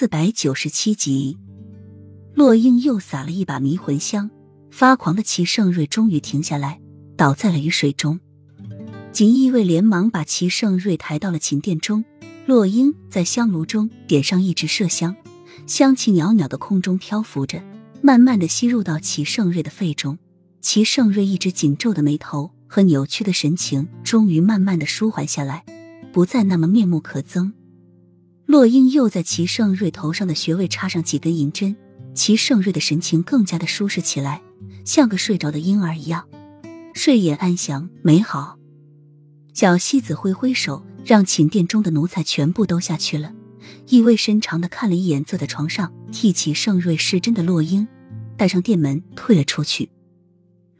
四百九十七集，洛英又撒了一把迷魂香，发狂的齐盛瑞终于停下来，倒在了雨水中。锦衣卫连忙把齐盛瑞抬到了寝殿中。洛英在香炉中点上一支麝香，香气袅袅的空中漂浮着，慢慢的吸入到齐盛瑞的肺中。齐盛瑞一直紧皱的眉头和扭曲的神情，终于慢慢的舒缓下来，不再那么面目可憎。洛英又在齐盛瑞头上的穴位插上几根银针，齐盛瑞的神情更加的舒适起来，像个睡着的婴儿一样，睡眼安详美好。小西子挥挥手，让寝殿中的奴才全部都下去了，意味深长的看了一眼坐在床上替齐盛瑞施针的洛英，带上殿门退了出去。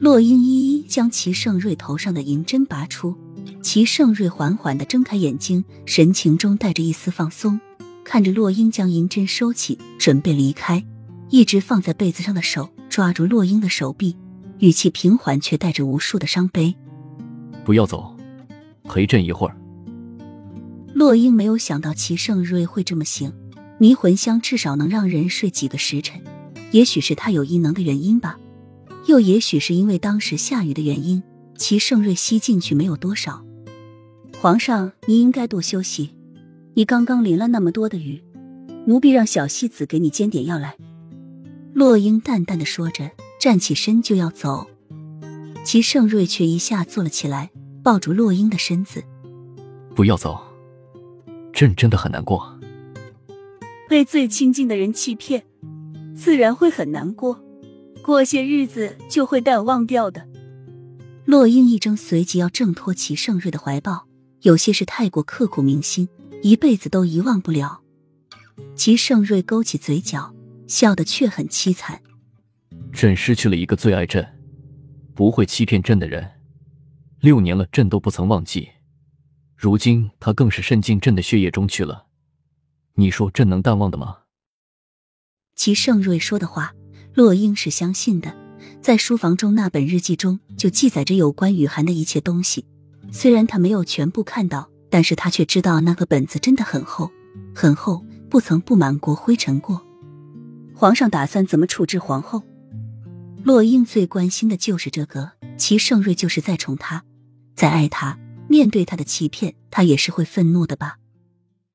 洛英一一将齐盛瑞头上的银针拔出，齐盛瑞缓缓的睁开眼睛，神情中带着一丝放松，看着洛英将银针收起，准备离开，一直放在被子上的手抓住洛英的手臂，语气平缓却带着无数的伤悲：“不要走，陪朕一会儿。”洛英没有想到齐盛瑞会这么行，迷魂香至少能让人睡几个时辰，也许是他有异能的原因吧。又也许是因为当时下雨的原因，齐盛瑞吸进去没有多少。皇上，你应该多休息。你刚刚淋了那么多的雨，奴婢让小西子给你煎点药来。洛英淡淡的说着，站起身就要走。齐盛瑞却一下坐了起来，抱住洛英的身子：“不要走，朕真的很难过。被最亲近的人欺骗，自然会很难过。”过些日子就会淡忘掉的。洛英一怔，随即要挣脱齐盛瑞的怀抱。有些事太过刻骨铭心，一辈子都遗忘不了。齐盛瑞勾起嘴角，笑得却很凄惨。朕失去了一个最爱朕、不会欺骗朕的人，六年了，朕都不曾忘记。如今他更是渗进朕的血液中去了。你说朕能淡忘的吗？齐盛瑞说的话。洛英是相信的，在书房中那本日记中就记载着有关雨涵的一切东西。虽然他没有全部看到，但是他却知道那个本子真的很厚，很厚，不曾布满过灰尘过。皇上打算怎么处置皇后？洛英最关心的就是这个。齐盛瑞就是再宠他，再爱他，面对他的欺骗，他也是会愤怒的吧。